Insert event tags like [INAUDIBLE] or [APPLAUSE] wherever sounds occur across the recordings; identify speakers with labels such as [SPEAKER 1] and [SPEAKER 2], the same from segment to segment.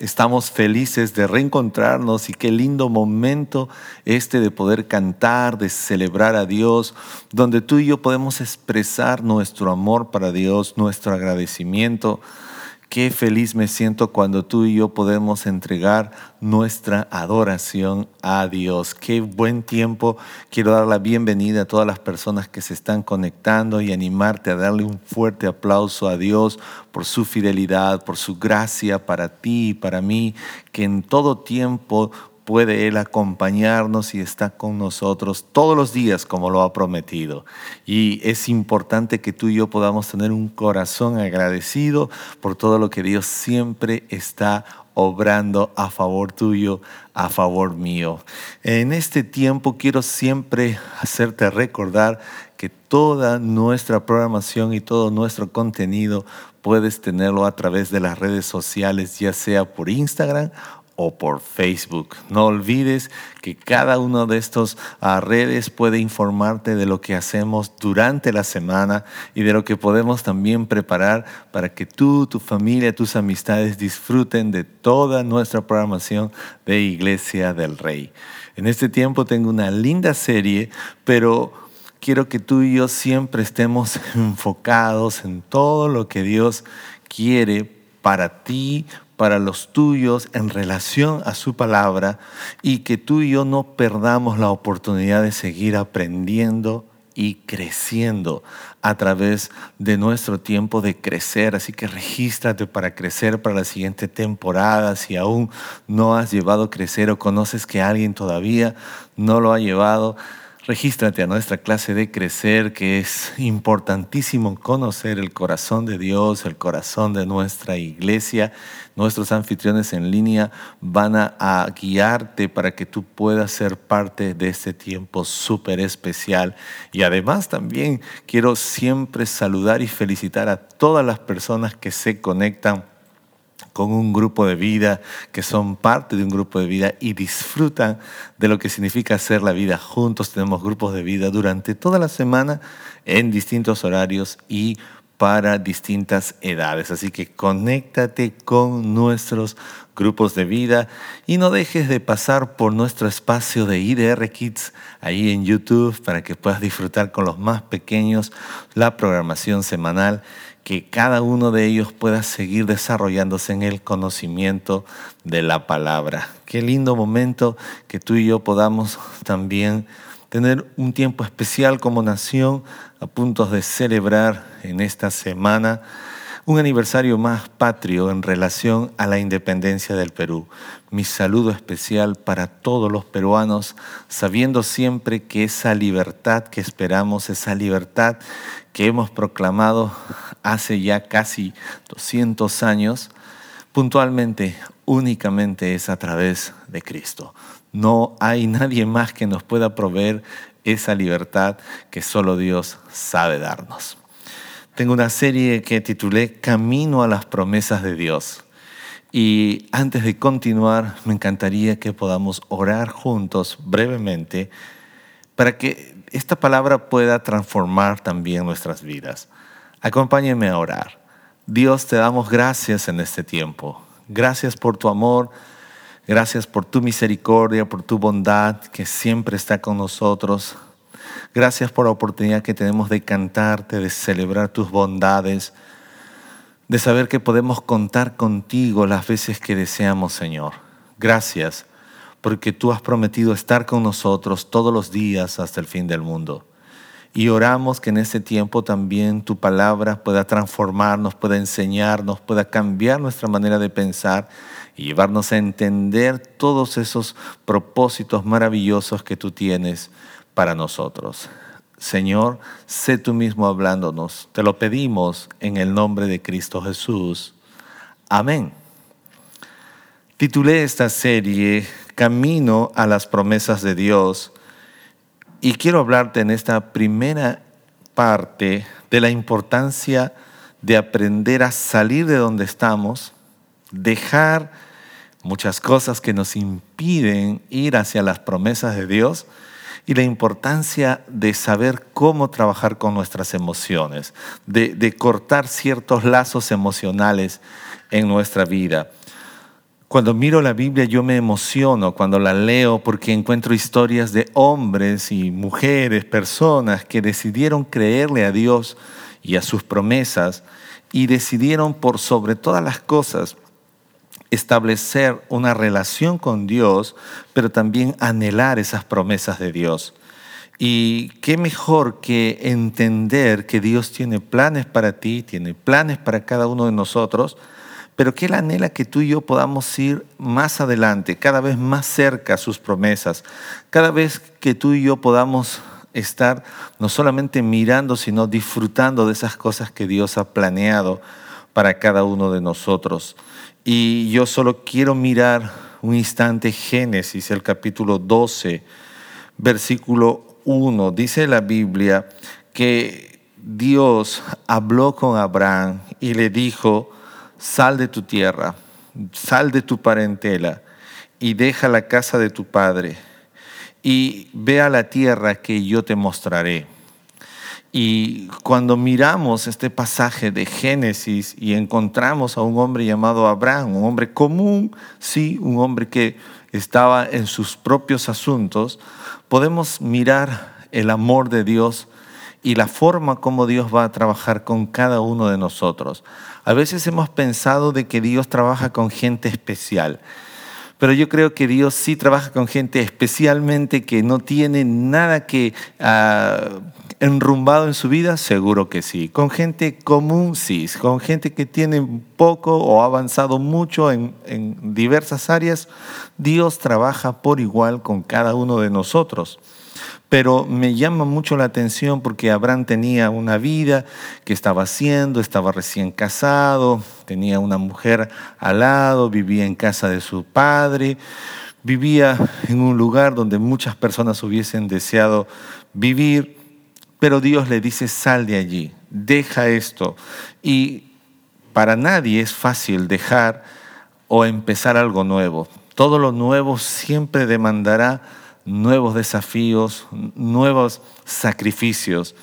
[SPEAKER 1] Estamos felices de reencontrarnos y qué lindo momento este de poder cantar, de celebrar a Dios, donde tú y yo podemos expresar nuestro amor para Dios, nuestro agradecimiento Qué feliz me siento cuando tú y yo podemos entregar nuestra adoración a Dios. Qué buen tiempo. Quiero dar la bienvenida a todas las personas que se están conectando y animarte a darle un fuerte aplauso a Dios por su fidelidad, por su gracia para ti y para mí, que en todo tiempo puede Él acompañarnos y está con nosotros todos los días como lo ha prometido. Y es importante que tú y yo podamos tener un corazón agradecido por todo lo que Dios siempre está obrando a favor tuyo, a favor mío. En este tiempo quiero siempre hacerte recordar que toda nuestra programación y todo nuestro contenido puedes tenerlo a través de las redes sociales, ya sea por Instagram o por Facebook. No olvides que cada uno de estos ah, redes puede informarte de lo que hacemos durante la semana y de lo que podemos también preparar para que tú, tu familia, tus amistades disfruten de toda nuestra programación de Iglesia del Rey. En este tiempo tengo una linda serie, pero quiero que tú y yo siempre estemos [LAUGHS] enfocados en todo lo que Dios quiere para ti, para los tuyos en relación a su palabra y que tú y yo no perdamos la oportunidad de seguir aprendiendo y creciendo a través de nuestro tiempo de crecer. Así que regístrate para crecer para la siguiente temporada. Si aún no has llevado crecer o conoces que alguien todavía no lo ha llevado, Regístrate a nuestra clase de crecer, que es importantísimo conocer el corazón de Dios, el corazón de nuestra iglesia. Nuestros anfitriones en línea van a, guiarte para que tú puedas ser parte de este tiempo súper especial. Y además también quiero siempre saludar y felicitar a todas las personas que se conectan con un grupo de vida, que son parte de un grupo de vida y disfrutan de lo que significa hacer la vida juntos. Tenemos grupos de vida durante toda la semana en distintos horarios y para distintas edades. Así que conéctate con nuestros grupos de vida y no dejes de pasar por nuestro espacio de IDR Kids ahí en YouTube para que puedas disfrutar con los más pequeños la programación semanal que cada uno de ellos pueda seguir desarrollándose en el conocimiento de la palabra. Qué lindo momento que tú y yo podamos también tener un tiempo especial como nación a punto de celebrar en esta semana un aniversario más patrio en relación a la independencia del Perú. Mi saludo especial para todos los peruanos, sabiendo siempre que esa libertad que esperamos, esa libertad que hemos proclamado hace ya casi 200 años, puntualmente, únicamente es a través de Cristo. No hay nadie más que nos pueda proveer esa libertad que solo Dios sabe darnos. Tengo una serie que titulé Camino a las promesas de Dios. Y antes de continuar, me encantaría que podamos orar juntos brevemente para que esta palabra pueda transformar también nuestras vidas. Acompáñenme a orar. Dios, te damos gracias en este tiempo. Gracias por tu amor, gracias por tu misericordia, por tu bondad que siempre está con nosotros. Gracias por la oportunidad que tenemos de cantarte, de celebrar tus bondades, de saber que podemos contar contigo las veces que deseamos, Señor. Gracias porque tú has prometido estar con nosotros todos los días hasta el fin del mundo. Y oramos que en este tiempo también tu palabra pueda transformarnos, pueda enseñarnos, pueda cambiar nuestra manera de pensar y llevarnos a entender todos esos propósitos maravillosos que tú tienes para nosotros. Señor, sé tú mismo hablándonos. Te lo pedimos en el nombre de Cristo Jesús. Amén. Titulé esta serie Camino a las promesas de Dios y quiero hablarte en esta primera parte
[SPEAKER 2] de la importancia de aprender a salir de donde estamos, dejar muchas cosas que nos impiden ir hacia las promesas de Dios y la importancia de saber cómo trabajar con nuestras emociones, de, cortar ciertos lazos emocionales en nuestra vida. Cuando miro la Biblia yo me emociono cuando la leo porque encuentro historias de hombres y mujeres, personas que decidieron creerle a Dios y a sus promesas y decidieron por sobre todas las cosas establecer una relación con Dios, pero también anhelar esas promesas de Dios. Y qué mejor que entender que Dios tiene planes para ti, tiene planes para cada uno de nosotros, pero que Él anhela que tú y yo podamos ir más adelante, cada vez más cerca a sus promesas, cada vez que tú y yo podamos estar no solamente mirando, sino disfrutando de esas cosas que Dios ha planeado para cada uno de nosotros. Y yo solo quiero mirar un instante Génesis, el capítulo 12, versículo 1. Dice la Biblia que Dios habló con Abraham y le dijo, sal de tu tierra, sal de tu parentela y deja la casa de tu padre y ve a la tierra que yo te mostraré. Y cuando miramos este pasaje de Génesis y encontramos a un hombre llamado Abraham, un hombre común, sí, un hombre que estaba en sus propios asuntos, podemos mirar el amor de Dios y la forma como Dios va a trabajar con cada uno de nosotros. A veces hemos pensado de que Dios trabaja con gente especial. Pero yo creo que Dios sí trabaja con gente especialmente que no tiene nada que uh, enrumbado en su vida, seguro que sí. Con gente común, sí. Con gente que tiene poco o ha avanzado mucho en, diversas áreas, Dios trabaja por igual con cada uno de nosotros pero me llama mucho la atención porque Abraham tenía una vida que estaba haciendo, estaba recién casado, tenía una mujer al lado, vivía en casa de su padre, vivía en un lugar donde muchas personas hubiesen deseado vivir, pero Dios le dice, sal de allí, deja esto. Y para nadie es fácil dejar o empezar algo nuevo. Todo lo nuevo siempre demandará nuevos desafíos, nuevos sacrificios.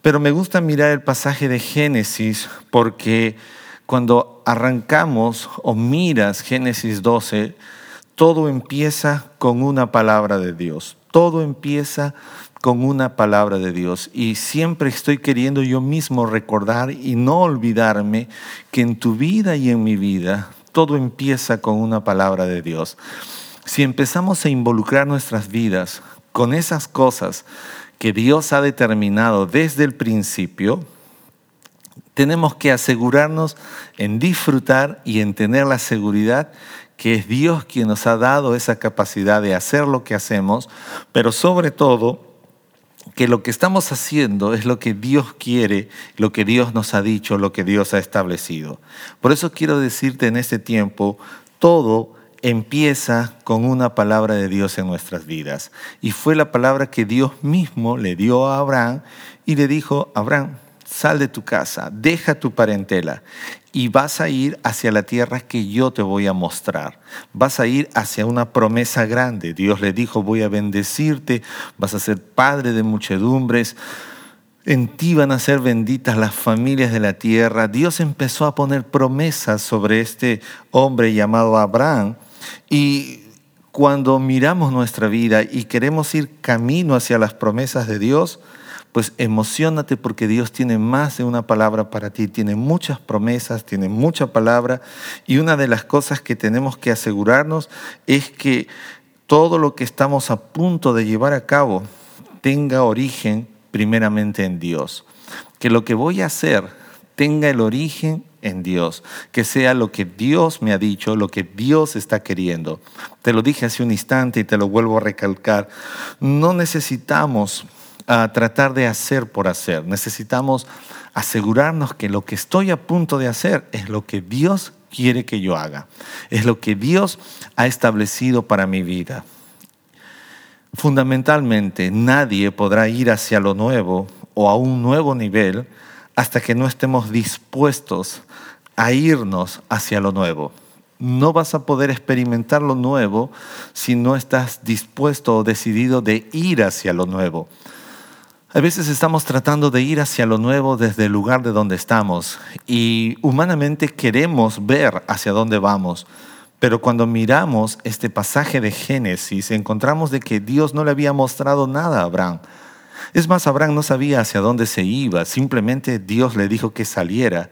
[SPEAKER 2] Pero me gusta mirar el pasaje de Génesis porque cuando arrancamos o miras Génesis 12, todo empieza con una palabra de Dios. Todo empieza con una palabra de Dios. Y siempre estoy queriendo yo mismo recordar y no olvidarme que en tu vida y en mi vida todo empieza con una palabra de Dios. Si empezamos a involucrar nuestras vidas con esas cosas que Dios ha determinado desde el principio, tenemos que asegurarnos en disfrutar y en tener la seguridad que es Dios quien nos ha dado esa capacidad de hacer lo que hacemos, pero sobre todo que lo que estamos haciendo es lo que Dios quiere, lo que Dios nos ha dicho, lo que Dios ha establecido. Por eso quiero decirte en este tiempo, todo empieza con una palabra de Dios en nuestras vidas. Y fue la palabra que Dios mismo le dio a Abraham y le dijo, Abraham, sal de tu casa, deja tu parentela y vas a ir hacia la tierra que yo te voy a mostrar. Vas a ir hacia una promesa grande. Dios le dijo, voy a bendecirte, vas a ser padre de muchedumbres. En ti van a ser benditas las familias de la tierra. Dios empezó a poner promesas sobre este hombre llamado Abraham y cuando miramos nuestra vida y queremos ir camino hacia las promesas de Dios, pues emocionate porque Dios tiene más de una palabra para ti, tiene muchas promesas, tiene mucha palabra y una de las cosas que tenemos que asegurarnos es que todo lo que estamos a punto de llevar a cabo tenga origen primeramente en Dios. Que lo que voy a hacer tenga el origen en Dios, que sea lo que Dios me ha dicho, lo que Dios está queriendo. Te lo dije hace un instante y te lo vuelvo a recalcar. No necesitamos ah, tratar de hacer por hacer, necesitamos asegurarnos que lo que estoy a punto de hacer es lo que Dios quiere que yo haga, es lo que Dios ha establecido para mi vida. Fundamentalmente, nadie podrá ir hacia lo nuevo o a un nuevo nivel hasta que no estemos dispuestos a irnos hacia lo nuevo. No vas a poder experimentar lo nuevo si no estás dispuesto o decidido de ir hacia lo nuevo. A veces estamos tratando de ir hacia lo nuevo desde el lugar de donde estamos y humanamente queremos ver hacia dónde vamos. Pero cuando miramos este pasaje de Génesis, encontramos de que Dios no le había mostrado nada a Abraham. Es más, Abraham no sabía hacia dónde se iba, simplemente Dios le dijo que saliera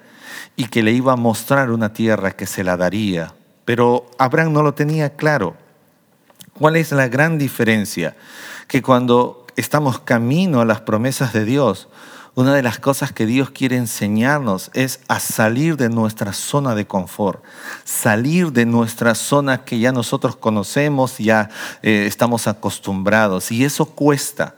[SPEAKER 2] y que le iba a mostrar una tierra que se la daría. Pero Abraham no lo tenía claro. ¿Cuál es la gran diferencia? Que cuando estamos camino a las promesas de Dios, una de las cosas que Dios quiere enseñarnos es a salir de nuestra zona de confort, salir de nuestra zona que ya nosotros conocemos, ya eh, estamos acostumbrados. Y eso cuesta.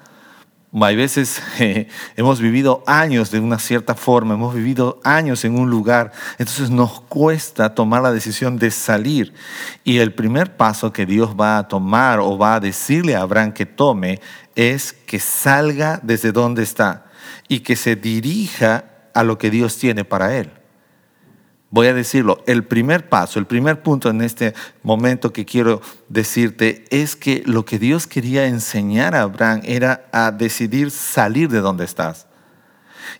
[SPEAKER 2] Hay veces [LAUGHS] eh, hemos vivido años de una cierta forma, hemos vivido años en un lugar, entonces nos cuesta tomar la decisión de salir. Y el primer paso que Dios va a tomar o va a decirle a Abraham que tome es que salga desde donde está y que se dirija a lo que Dios tiene para él. Voy a decirlo, el primer paso, el primer punto en este momento que quiero decirte es que lo que Dios quería enseñar a Abraham era a decidir salir de donde estás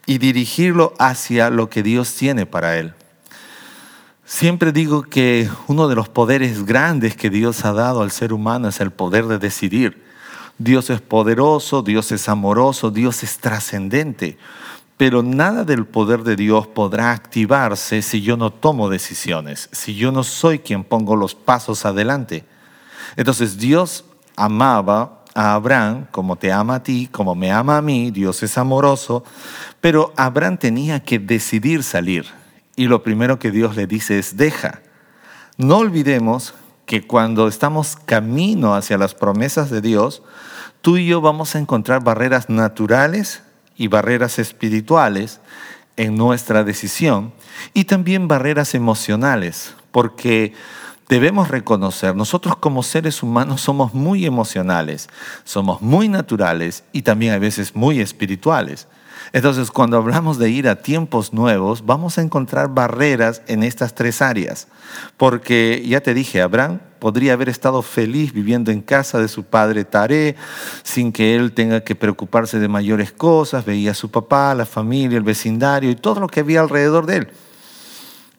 [SPEAKER 2] y dirigirlo hacia lo que Dios tiene para él. Siempre digo que uno de los poderes grandes que Dios ha dado al ser humano es el poder de decidir. Dios es poderoso, Dios es amoroso, Dios es trascendente. Pero nada del poder de Dios podrá activarse si yo no tomo decisiones, si yo no soy quien pongo los pasos adelante. Entonces Dios amaba a Abraham como te ama a ti, como me ama a mí, Dios es amoroso, pero Abraham tenía que decidir salir. Y lo primero que Dios le dice es, deja. No olvidemos que cuando estamos camino hacia las promesas de Dios, tú y yo vamos a encontrar barreras naturales y barreras espirituales en nuestra decisión y también barreras emocionales, porque debemos reconocer, nosotros como seres humanos somos muy emocionales, somos muy naturales y también a veces muy espirituales. Entonces, cuando hablamos de ir a tiempos nuevos, vamos a encontrar barreras en estas tres áreas. Porque ya te dije, Abraham podría haber estado feliz viviendo en casa de su padre Taré, sin que él tenga que preocuparse de mayores cosas, veía a su papá, la familia, el vecindario y todo lo que había alrededor de él.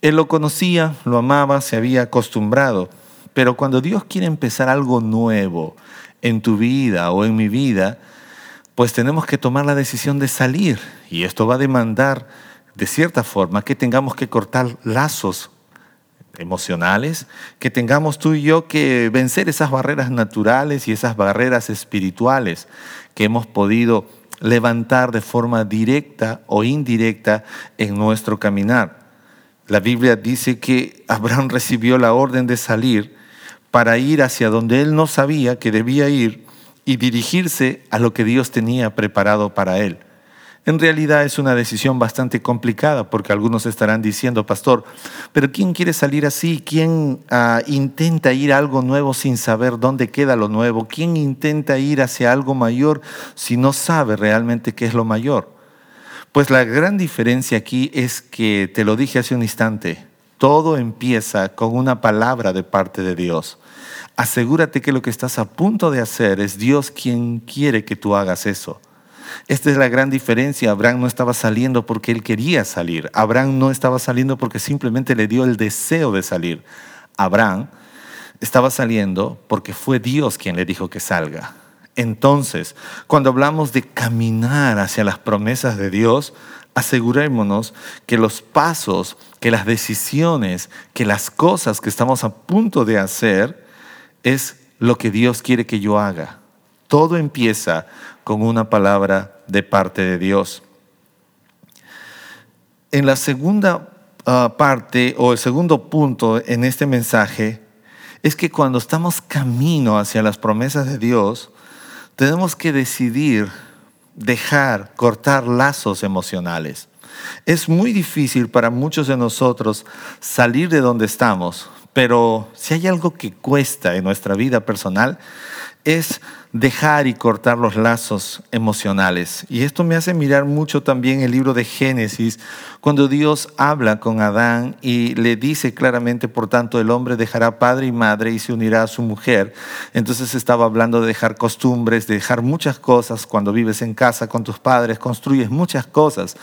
[SPEAKER 2] Él lo conocía, lo amaba, se había acostumbrado. Pero cuando Dios quiere empezar algo nuevo en tu vida o en mi vida, pues tenemos que tomar la decisión de salir. Y esto va a demandar, de cierta forma, que tengamos que cortar lazos emocionales, que tengamos tú y yo que vencer esas barreras naturales y esas barreras espirituales que hemos podido levantar de forma directa o indirecta en nuestro caminar. La Biblia dice que Abraham recibió la orden de salir para ir hacia donde él no sabía que debía ir y dirigirse a lo que Dios tenía preparado para él. En realidad es una decisión bastante complicada porque algunos estarán diciendo, pastor, pero ¿quién quiere salir así? ¿Quién ah, intenta ir a algo nuevo sin saber dónde queda lo nuevo? ¿Quién intenta ir hacia algo mayor si no sabe realmente qué es lo mayor? Pues la gran diferencia aquí es que, te lo dije hace un instante, todo empieza con una palabra de parte de Dios asegúrate que lo que estás a punto de hacer es Dios quien quiere que tú hagas eso. Esta es la gran diferencia. Abraham no estaba saliendo porque él quería salir. Abraham no estaba saliendo porque simplemente le dio el deseo de salir. Abraham estaba saliendo porque fue Dios quien le dijo que salga. Entonces, cuando hablamos de caminar hacia las promesas de Dios, asegurémonos que los pasos, que las decisiones, que las cosas que estamos a punto de hacer, es lo que Dios quiere que yo haga. Todo empieza con una palabra de parte de Dios. En la segunda ah, parte o el segundo punto en este mensaje es que cuando estamos camino hacia las promesas de Dios, tenemos que decidir dejar, cortar lazos emocionales. Es muy difícil para muchos de nosotros salir de donde estamos pero si hay algo que cuesta en nuestra vida personal, es dejar y cortar los lazos emocionales. Y esto me hace mirar mucho también el libro de Génesis, cuando Dios habla con Adán y le dice claramente, por tanto, el hombre dejará padre y madre y se unirá a su mujer. Entonces estaba hablando de dejar costumbres, de dejar muchas cosas. Cuando vives en casa con tus padres, construyes muchas cosas.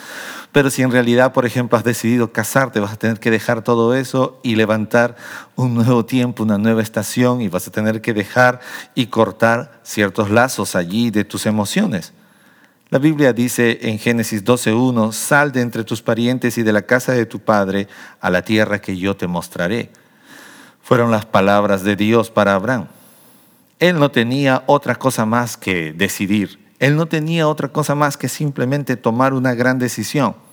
[SPEAKER 2] Pero si en realidad, por ejemplo, has decidido casarte, vas a tener que dejar todo eso y levantar un nuevo tiempo, una nueva estación y vas a tener que dejar y cortar ciertos lazos allí de tus emociones. La Biblia dice en Génesis 12.1, sal de entre tus parientes y de la casa de tu padre a la tierra que yo te mostraré. Fueron las palabras de Dios para Abraham. Él no tenía otra cosa más que decidir. Él no tenía otra cosa más que simplemente tomar una gran decisión.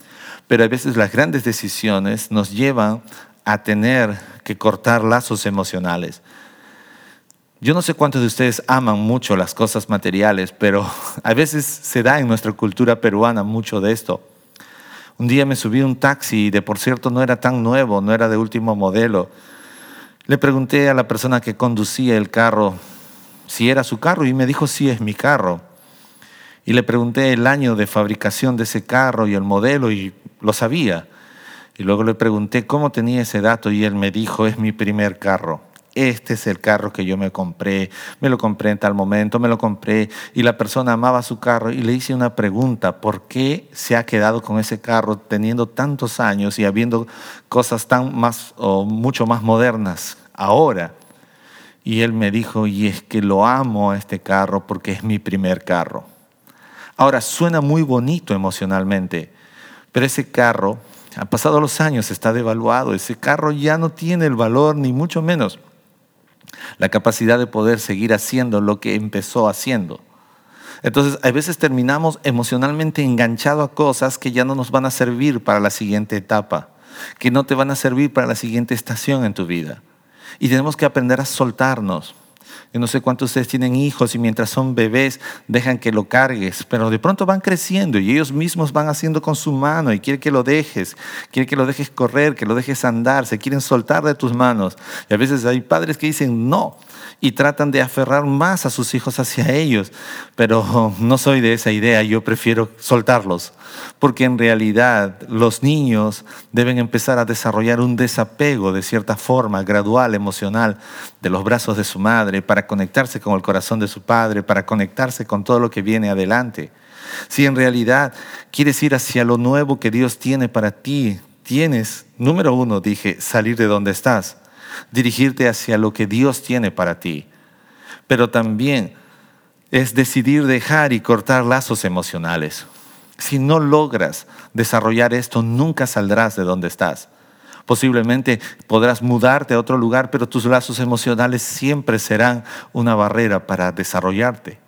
[SPEAKER 2] Pero a veces las grandes decisiones nos llevan a tener que cortar lazos emocionales. Yo no sé cuántos de ustedes aman mucho las cosas materiales, pero [LAUGHS] a veces se da en nuestra cultura peruana mucho de esto. Un día me subí a un taxi y de por cierto no era tan nuevo, no era de último modelo. Le pregunté a la persona que conducía el carro si era su carro y me dijo sí es mi carro. Y le pregunté el año de fabricación de ese carro y el modelo y lo sabía. Y luego le pregunté cómo tenía ese dato y él me dijo es mi primer carro este es el carro que yo me compré, me lo compré en tal momento, me lo compré y la persona amaba su carro y le hice una pregunta, ¿por qué se ha quedado con ese carro teniendo tantos años y habiendo cosas tan más o mucho más modernas ahora? Y él me dijo, y es que lo amo a este carro porque es mi primer carro. Ahora, suena muy bonito emocionalmente, pero ese carro, han pasado los años, está devaluado, ese carro ya no tiene el valor, ni mucho menos la capacidad de poder seguir haciendo lo que empezó haciendo. Entonces, a veces terminamos emocionalmente enganchados a cosas que ya no nos van a servir para la siguiente etapa, que no te van a servir para la siguiente estación en tu vida. Y tenemos que aprender a soltarnos. Yo no sé cuántos de ustedes tienen hijos y mientras son bebés dejan que lo cargues, pero de pronto van creciendo y ellos mismos van haciendo con su mano y quieren que lo dejes, quieren que lo dejes correr, que lo dejes andar, se quieren soltar de tus manos. Y a veces hay padres que dicen no y tratan de aferrar más a sus hijos hacia ellos, pero [LAUGHS] no soy de esa idea, yo prefiero soltarlos, porque en realidad los niños deben empezar a desarrollar un desapego de cierta forma, gradual, emocional, de los brazos de su madre, para conectarse con el corazón de su padre, para conectarse con todo lo que viene adelante. Si en realidad quieres ir hacia lo nuevo que Dios tiene para ti, tienes, número uno, dije, salir de donde estás, dirigirte hacia lo que Dios tiene para ti. Pero también es decidir dejar y cortar lazos emocionales. Si no logras desarrollar esto, nunca saldrás de donde estás. Posiblemente podrás mudarte a otro lugar, pero tus lazos emocionales siempre serán una barrera para desarrollarte.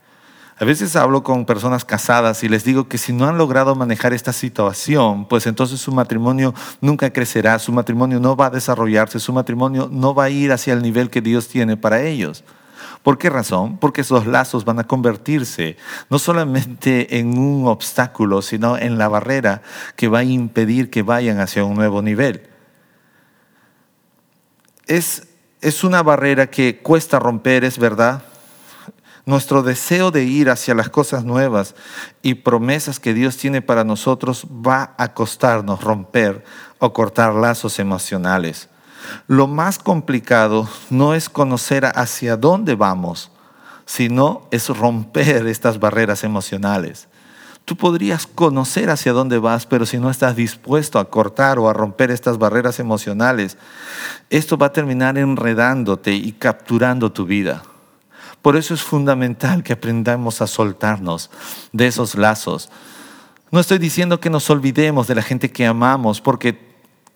[SPEAKER 2] A veces hablo con personas casadas y les digo que si no han logrado manejar esta situación, pues entonces su matrimonio nunca crecerá, su matrimonio no va a desarrollarse, su matrimonio no va a ir hacia el nivel que Dios tiene para ellos. ¿Por qué razón? Porque esos lazos van a convertirse no solamente en un obstáculo, sino en la barrera que va a impedir que vayan hacia un nuevo nivel. Es, es una barrera que cuesta romper, es verdad. Nuestro deseo de ir hacia las cosas nuevas y promesas que Dios tiene para nosotros va a costarnos romper o cortar lazos emocionales. Lo más complicado no es conocer hacia dónde vamos, sino es romper [LAUGHS] estas barreras emocionales. Tú podrías conocer hacia dónde vas, pero si no estás dispuesto a cortar o a romper estas barreras emocionales, esto va a terminar enredándote y capturando tu vida. Por eso es fundamental que aprendamos a soltarnos de esos lazos. No estoy diciendo que nos olvidemos de la gente que amamos, porque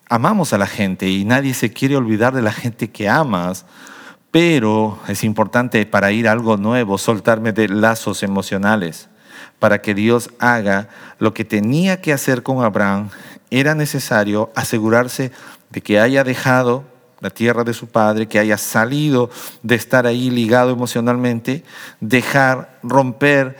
[SPEAKER 2] amamos a la gente y nadie se quiere olvidar de la gente que amas, pero es importante para ir a algo nuevo soltarme de lazos emocionales para que Dios haga lo que tenía que hacer con Abraham. Era necesario asegurarse de que haya dejado la tierra de su padre, que haya salido de estar ahí ligado emocionalmente, dejar romper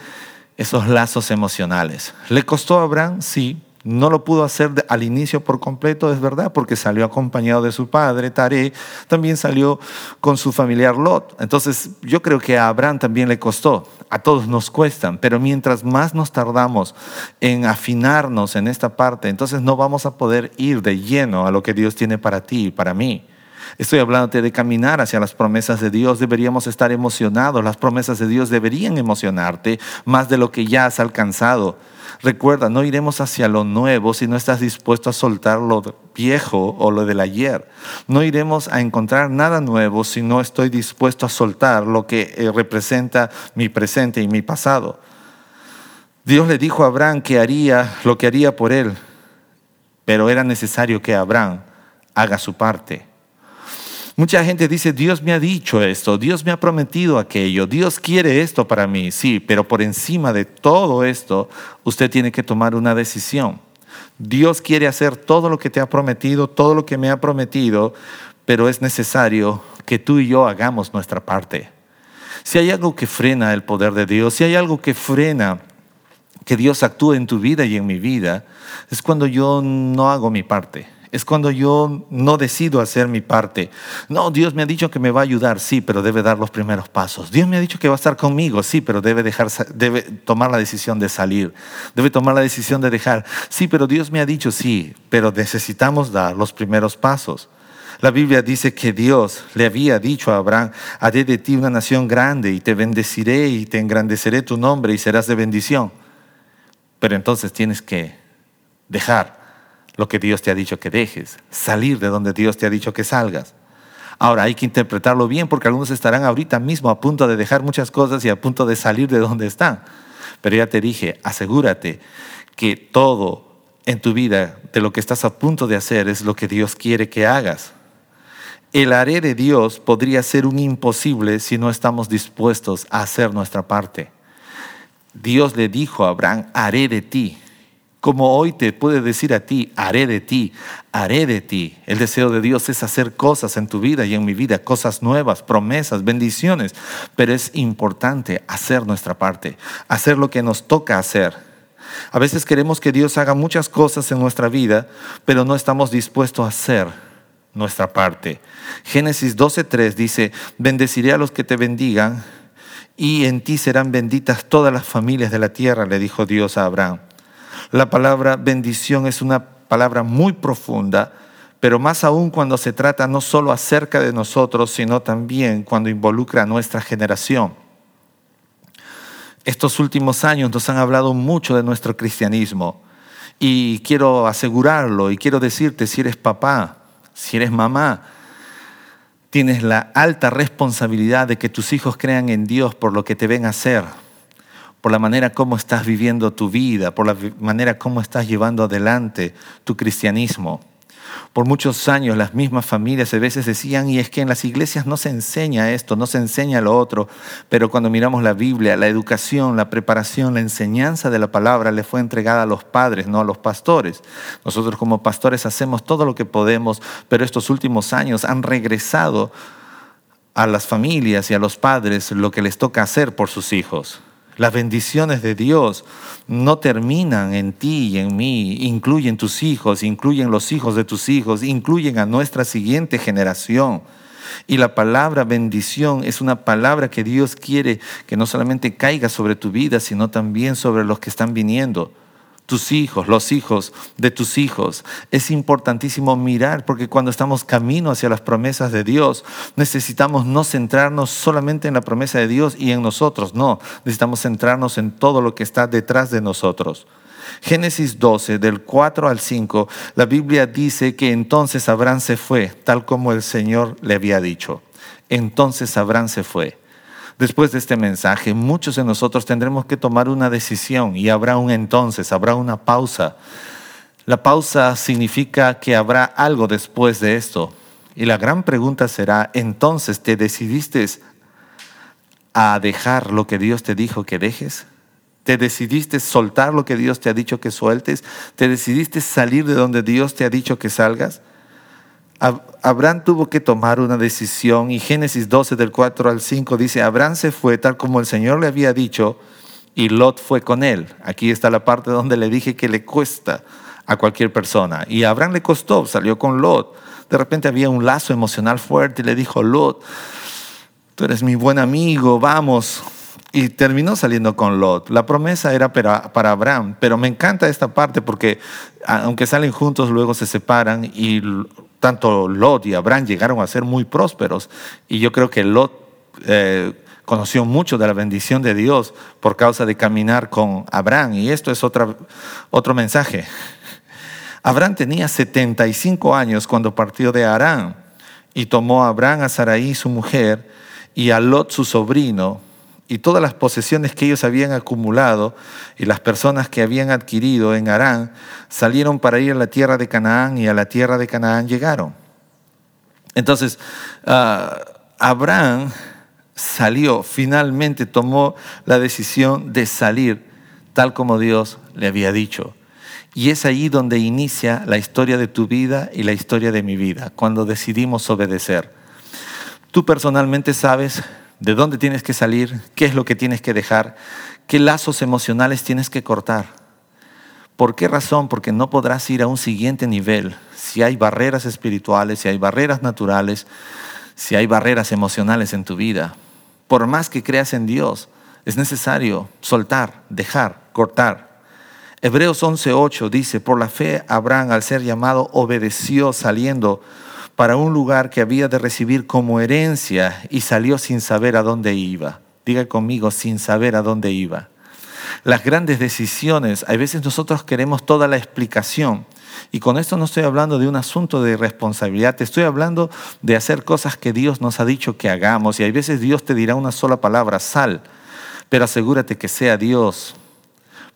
[SPEAKER 2] esos lazos emocionales. ¿Le costó a Abraham? Sí, No lo pudo hacer al inicio por completo, es verdad, porque salió acompañado de su padre, Taré, también salió con su familiar Lot. Entonces, yo creo que a Abraham también le costó, a todos nos cuestan, pero mientras más nos tardamos en afinarnos en esta parte, entonces no vamos a poder ir de lleno a lo que Dios tiene para ti y para mí. Estoy hablándote de caminar hacia las promesas de Dios. Deberíamos estar emocionados. Las promesas de Dios deberían emocionarte más de lo que ya has alcanzado. Recuerda, no iremos hacia lo nuevo si no estás dispuesto a soltar lo viejo o lo del ayer. No iremos a encontrar nada nuevo si no estoy dispuesto a soltar lo que eh, representa mi presente y mi pasado. Dios le dijo a Abraham que haría lo que haría por él, pero era necesario que Abraham haga su parte. Mucha gente dice, Dios me ha dicho esto, Dios me ha prometido aquello, Dios quiere esto para mí, sí, pero por encima de todo esto, usted tiene que tomar una decisión. Dios quiere hacer todo lo que te ha prometido, todo lo que me ha prometido, pero es necesario que tú y yo hagamos nuestra parte. Si hay algo que frena el poder de Dios, si hay algo que frena que Dios actúe en tu vida y en mi vida, es cuando yo no hago mi parte es cuando yo no decido hacer mi parte. No, Dios me ha dicho que me va a ayudar, sí, pero debe dar los primeros pasos. Dios me ha dicho que va a estar conmigo, sí, pero debe, debe tomar la decisión de salir. Debe tomar la decisión de dejar. Sí, pero Dios me ha dicho, sí, pero necesitamos dar los primeros pasos. La Biblia dice que Dios le había dicho a Abraham, haré de ti una nación grande y te bendeciré y te engrandeceré tu nombre y serás de bendición. Pero entonces tienes que dejar lo que Dios te ha dicho que dejes, salir de donde Dios te ha dicho que salgas. Ahora hay que interpretarlo bien porque algunos estarán ahorita mismo a punto de dejar muchas cosas y a punto de salir de donde están. Pero ya te dije, asegúrate que todo en tu vida de lo que estás a punto de hacer es lo que Dios quiere que hagas. El haré de Dios podría ser un imposible si no estamos dispuestos a hacer nuestra parte. Dios le dijo a Abraham, haré de ti. Como hoy te puede decir a ti, haré de ti, haré de ti. El deseo de Dios es hacer cosas en tu vida y en mi vida, cosas nuevas, promesas, bendiciones. Pero es importante hacer nuestra parte, hacer lo que nos toca hacer. A veces queremos que Dios haga muchas cosas en nuestra vida, pero no estamos dispuestos a hacer nuestra parte. Génesis 12.3 dice, bendeciré a los que te bendigan y en ti serán benditas todas las familias de la tierra, le dijo Dios a Abraham. La palabra bendición es una palabra muy profunda, pero más aún cuando se trata no solo acerca de nosotros, sino también cuando involucra a nuestra generación. Estos últimos años nos han hablado mucho de nuestro cristianismo y quiero asegurarlo y quiero decirte, si eres papá, si eres mamá, tienes la alta responsabilidad de que tus hijos crean en Dios por lo que te ven hacer por la manera como estás viviendo tu vida, por la manera como estás llevando adelante tu cristianismo. Por muchos años las mismas familias a veces decían, y es que en las iglesias no se enseña esto, no se enseña lo otro, pero cuando miramos la Biblia, la educación, la preparación, la enseñanza de la palabra le fue entregada a los padres, no a los pastores. Nosotros como pastores hacemos todo lo que podemos, pero estos últimos años han regresado a las familias y a los padres lo que les toca hacer por sus hijos. Las bendiciones de Dios no terminan en ti y en mí, incluyen tus hijos, incluyen los hijos de tus hijos, incluyen a nuestra siguiente generación. Y la palabra bendición es una palabra que Dios quiere que no solamente caiga sobre tu vida, sino también sobre los que están viniendo tus hijos, los hijos de tus hijos. Es importantísimo mirar porque cuando estamos camino hacia las promesas de Dios, necesitamos no centrarnos solamente en la promesa de Dios y en nosotros, no, necesitamos centrarnos en todo lo que está detrás de nosotros. Génesis 12, del 4 al 5, la Biblia dice que entonces Abraham se fue, tal como el Señor le había dicho. Entonces Abraham se fue. Después de este mensaje, muchos de nosotros tendremos que tomar una decisión y habrá un entonces, habrá una pausa. La pausa significa que habrá algo después de esto. Y la gran pregunta será, entonces, ¿te decidiste a dejar lo que Dios te dijo que dejes? ¿Te decidiste soltar lo que Dios te ha dicho que sueltes? ¿Te decidiste salir de donde Dios te ha dicho que salgas? Abraham tuvo que tomar una decisión y Génesis 12 del 4 al 5 dice, Abraham se fue tal como el Señor le había dicho y Lot fue con él. Aquí está la parte donde le dije que le cuesta a cualquier persona. Y Abraham le costó, salió con Lot. De repente había un lazo emocional fuerte y le dijo, Lot, tú eres mi buen amigo, vamos. Y terminó saliendo con Lot. La promesa era para, para Abraham, pero me encanta esta parte porque aunque salen juntos, luego se separan y tanto Lot y Abraham llegaron a ser muy prósperos. Y yo creo que Lot eh, conoció mucho de la bendición de Dios por causa de caminar con Abraham. Y esto es otro mensaje. Abraham tenía 75 años cuando partió de Arán y tomó a Abraham a Sarai, su mujer, y a Lot, su sobrino, y todas las posesiones que ellos habían acumulado y las personas que habían adquirido en Arán salieron para ir a la tierra de Canaán y a la tierra de Canaán llegaron. Entonces, ah, Abraham salió, finalmente tomó la decisión de salir tal como Dios le había dicho. Y es ahí donde inicia la historia de tu vida y la historia de mi vida, cuando decidimos obedecer. Tú personalmente sabes de dónde tienes que salir, qué es lo que tienes que dejar, qué lazos emocionales tienes que cortar. ¿Por qué razón? Porque no podrás ir a un siguiente nivel si hay barreras espirituales, si hay barreras naturales, si hay barreras emocionales en tu vida. Por más que creas en Dios, es necesario soltar, dejar, cortar. Hebreos 11:8 dice, por la fe Abraham al ser llamado obedeció saliendo para un lugar que había de recibir como herencia y salió sin saber a dónde iba. Diga conmigo, sin saber a dónde iba. Las grandes decisiones, a veces nosotros queremos toda la explicación. Y con esto no estoy hablando de un asunto de responsabilidad, te estoy hablando de hacer cosas que Dios nos ha dicho que hagamos. Y a veces Dios te dirá una sola palabra, sal, pero asegúrate que sea Dios.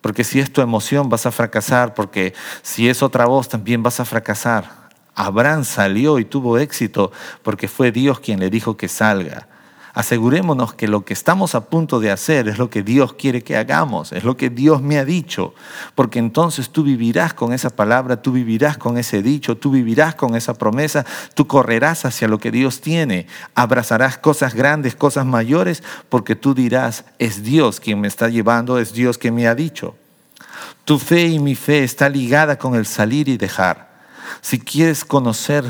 [SPEAKER 2] Porque si es tu emoción vas a fracasar, porque si es otra voz también vas a fracasar. Abraham salió y tuvo éxito porque fue Dios quien le dijo que salga. Asegurémonos que lo que estamos a punto de hacer es lo que Dios quiere que hagamos, es lo que Dios me ha dicho, porque entonces tú vivirás con esa palabra, tú vivirás con ese dicho, tú vivirás con esa promesa, tú correrás hacia lo que Dios tiene, abrazarás cosas grandes, cosas mayores, porque tú dirás, es Dios quien me está llevando, es Dios quien me ha dicho. Tu fe y mi fe está ligada con el salir y dejar. Si quieres conocer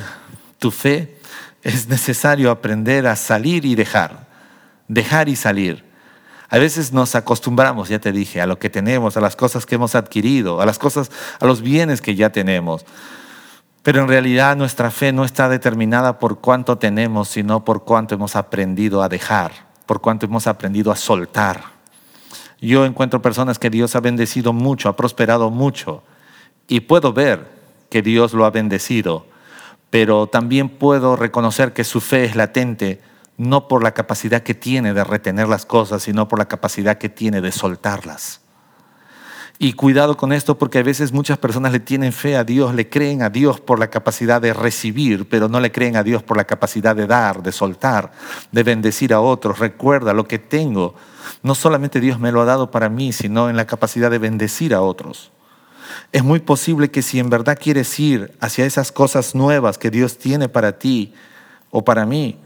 [SPEAKER 2] tu fe, es necesario aprender a salir y dejar, dejar y salir. A veces nos acostumbramos, ya te dije, a lo que tenemos, a las cosas que hemos adquirido, a las cosas, a los bienes que ya tenemos. Pero en realidad nuestra fe no está determinada por cuánto tenemos, sino por cuánto hemos aprendido a dejar, por cuánto hemos aprendido a soltar. Yo encuentro personas que Dios ha bendecido mucho, ha prosperado mucho, y puedo ver que Dios lo ha bendecido, pero también puedo reconocer que su fe es latente, no por la capacidad que tiene de retener las cosas, sino por la capacidad que tiene de soltarlas. Y cuidado con esto porque a veces muchas personas le tienen fe a Dios, le creen a Dios por la capacidad de recibir, pero no le creen a Dios por la capacidad de dar, de soltar, de bendecir a otros. Recuerda, lo que tengo, no solamente Dios me lo ha dado para mí, sino en la capacidad de bendecir a otros es muy posible que si en verdad quieres ir hacia esas cosas nuevas que Dios tiene para ti o para mí,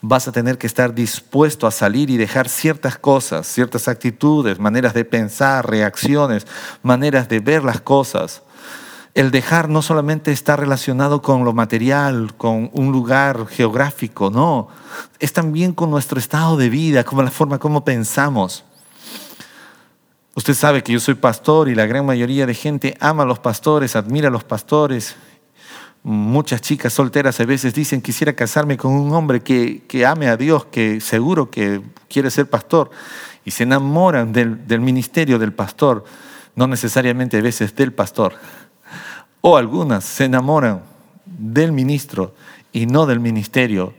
[SPEAKER 2] vas a tener que estar dispuesto a salir y dejar ciertas cosas, ciertas actitudes, maneras de pensar, reacciones, maneras de ver las cosas. El dejar no solamente está relacionado con lo material, con un lugar geográfico, no, es también con nuestro estado de vida, con la forma como pensamos. Usted sabe que yo soy pastor y la gran mayoría de gente ama a los pastores, admira a los pastores. Muchas chicas solteras a veces dicen, quisiera casarme con un hombre que, que ame a Dios, que seguro que quiere ser pastor. Y se enamoran del, del ministerio del pastor, no necesariamente a veces del pastor. O algunas se enamoran del ministro y no del ministerio.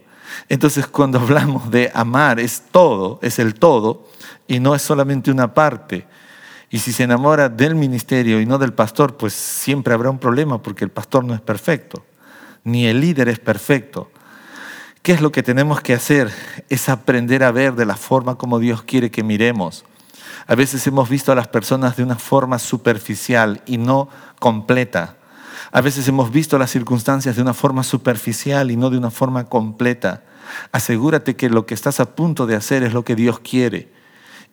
[SPEAKER 2] Entonces cuando hablamos de amar es todo, es el todo y no es solamente una parte. Y si se enamora del ministerio y no del pastor, pues siempre habrá un problema porque el pastor no es perfecto, ni el líder es perfecto. ¿Qué es lo que tenemos que hacer? Es aprender a ver de la forma como Dios quiere que miremos. A veces hemos visto a las personas de una forma superficial y no completa. A veces hemos visto las circunstancias de una forma superficial y no de una forma completa. Asegúrate que lo que estás a punto de hacer es lo que Dios quiere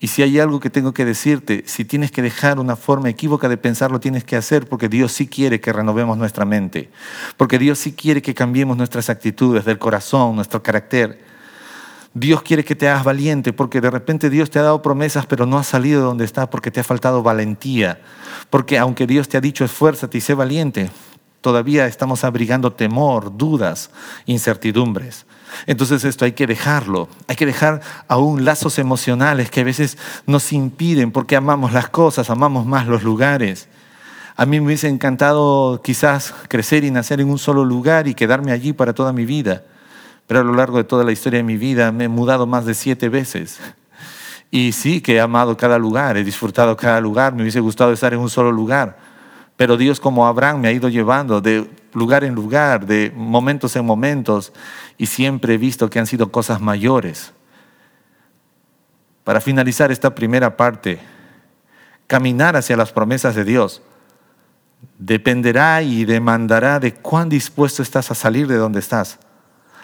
[SPEAKER 2] Y si hay algo que tengo que decirte, si tienes que dejar una forma equívoca de pensar, lo tienes que hacer porque Dios sí quiere que renovemos nuestra mente, porque Dios sí quiere que cambiemos nuestras actitudes del corazón, nuestro carácter. Dios quiere que te hagas valiente porque de repente Dios te ha dado promesas pero no has salido de donde estás porque te ha faltado valentía. Porque aunque Dios te ha dicho esfuérzate y sé valiente, todavía estamos abrigando temor, dudas, incertidumbres. Entonces esto hay que dejarlo, hay que dejar aún lazos emocionales que a veces nos impiden porque amamos las cosas, amamos más los lugares. A mí me hubiese encantado quizás crecer y nacer en un solo lugar y quedarme allí para toda mi vida, pero a lo largo de toda la historia de mi vida me he mudado más de siete veces. Y sí que he amado cada lugar, he disfrutado cada lugar, me hubiese gustado estar en un solo lugar, pero Dios como Abraham me ha ido llevando de lugar en lugar, de momentos en momentos, y siempre he visto que han sido cosas mayores. Para finalizar esta primera parte, caminar hacia las promesas de Dios dependerá y demandará de cuán dispuesto estás a salir de donde estás,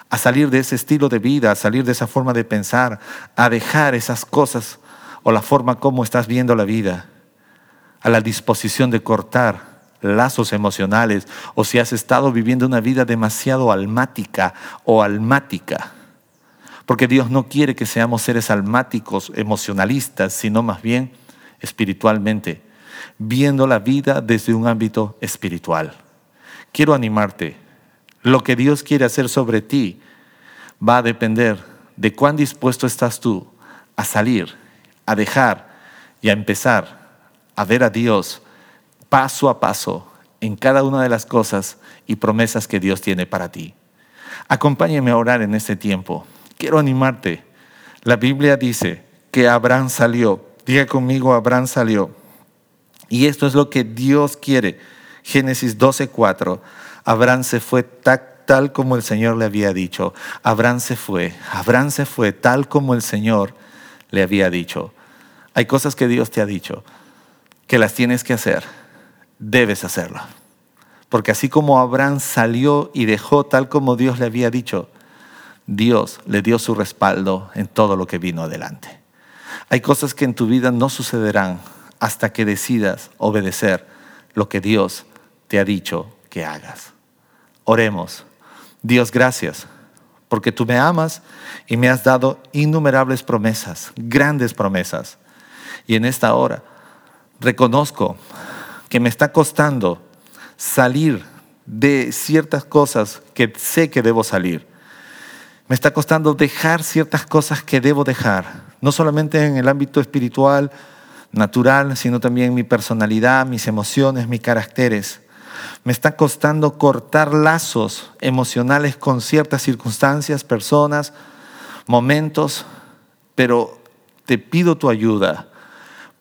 [SPEAKER 2] a salir de ese estilo de vida, a salir de esa forma de pensar, a dejar esas cosas o la forma como estás viendo la vida, a la disposición de cortar lazos emocionales o si has estado viviendo una vida demasiado almática o almática. Porque Dios no quiere que seamos seres almáticos, emocionalistas, sino más bien espiritualmente, viendo la vida desde un ámbito espiritual. Quiero animarte. Lo que Dios quiere hacer sobre ti va a depender de cuán dispuesto estás tú a salir, a dejar y a empezar a ver a Dios paso a paso en cada una de las cosas y promesas que Dios tiene para ti. Acompáñame a orar en este tiempo. Quiero animarte. La Biblia dice que Abraham salió. Diga conmigo, Abraham salió. Y esto es lo que Dios quiere. Génesis 12:4. Abraham se fue tal como el Señor le había dicho. Abraham se fue. Abraham se fue tal como el Señor le había dicho. Hay cosas que Dios te ha dicho que las tienes que hacer debes hacerlo. Porque así como Abraham salió y dejó tal como Dios le había dicho, Dios le dio su respaldo en todo lo que vino adelante. Hay cosas que en tu vida no sucederán hasta que decidas obedecer lo que Dios te ha dicho que hagas. Oremos. Dios, gracias, porque tú me amas y me has dado innumerables promesas, grandes promesas. Y en esta hora reconozco que me está costando salir de ciertas cosas que sé que debo salir. Me está costando dejar ciertas cosas que debo dejar, no solamente en el ámbito espiritual, natural, sino también mi personalidad, mis emociones, mis caracteres. Me está costando cortar lazos emocionales con ciertas circunstancias, personas, momentos, pero te pido tu ayuda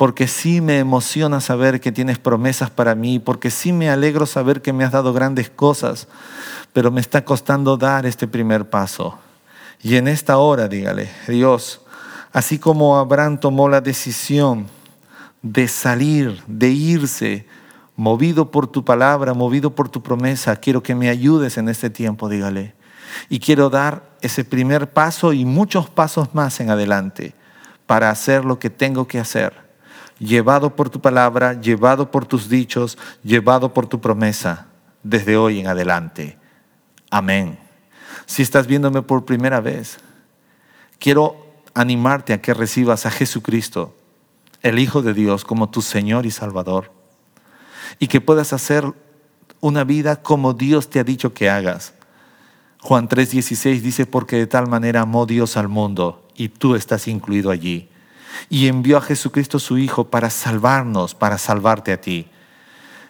[SPEAKER 2] porque sí me emociona saber que tienes promesas para mí, porque sí me alegro saber que me has dado grandes cosas, pero me está costando dar este primer paso. Y en esta hora, dígale, Dios, así como Abraham tomó la decisión de salir, de irse, movido por tu palabra, movido por tu promesa, quiero que me ayudes en este tiempo, dígale. Y quiero dar ese primer paso y muchos pasos más en adelante para hacer lo que tengo que hacer llevado por tu palabra, llevado por tus dichos, llevado por tu promesa, desde hoy en adelante. Amén. Si estás viéndome por primera vez, quiero animarte a que recibas a Jesucristo, el Hijo de Dios, como tu Señor y Salvador, y que puedas hacer una vida como Dios te ha dicho que hagas. Juan 3:16 dice, porque de tal manera amó Dios al mundo, y tú estás incluido allí y envió a Jesucristo su Hijo para salvarnos, para salvarte a ti.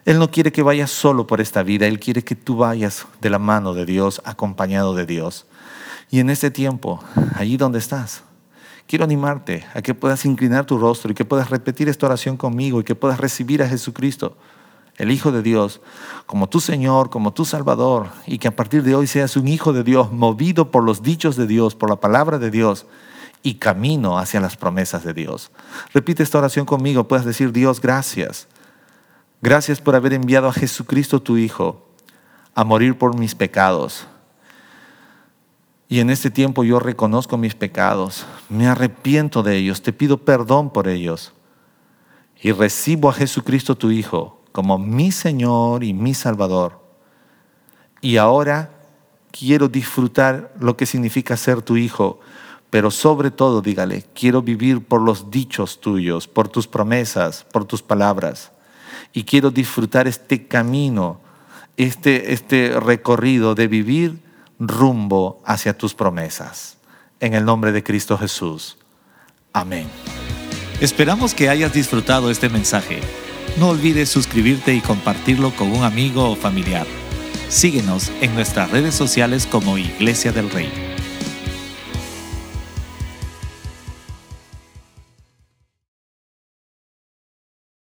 [SPEAKER 2] Él no quiere que vayas solo por esta vida, Él quiere que tú vayas de la mano de Dios, acompañado de Dios. Y en este tiempo, allí donde estás, quiero animarte a que puedas inclinar tu rostro y que puedas repetir esta oración conmigo y que puedas recibir a Jesucristo, el Hijo de Dios, como tu Señor, como tu Salvador, y que a partir de hoy seas un Hijo de Dios, movido por los dichos de Dios, por la palabra de Dios y camino hacia las promesas de Dios. Repite esta oración conmigo, puedes decir, Dios, gracias. Gracias por haber enviado a Jesucristo tu Hijo a morir por mis pecados. Y en este tiempo yo reconozco mis pecados, me arrepiento de ellos, te pido perdón por ellos. Y recibo a Jesucristo tu Hijo como mi Señor y mi Salvador. Y ahora quiero disfrutar lo que significa ser tu Hijo, pero sobre todo dígale, quiero vivir por los dichos tuyos, por tus promesas, por tus palabras. Y quiero disfrutar este camino, este, este recorrido de vivir rumbo hacia tus promesas. En el nombre de Cristo Jesús. Amén.
[SPEAKER 1] Esperamos que hayas disfrutado este mensaje. No olvides suscribirte y compartirlo con un amigo o familiar. Síguenos en nuestras redes sociales como Iglesia del Rey.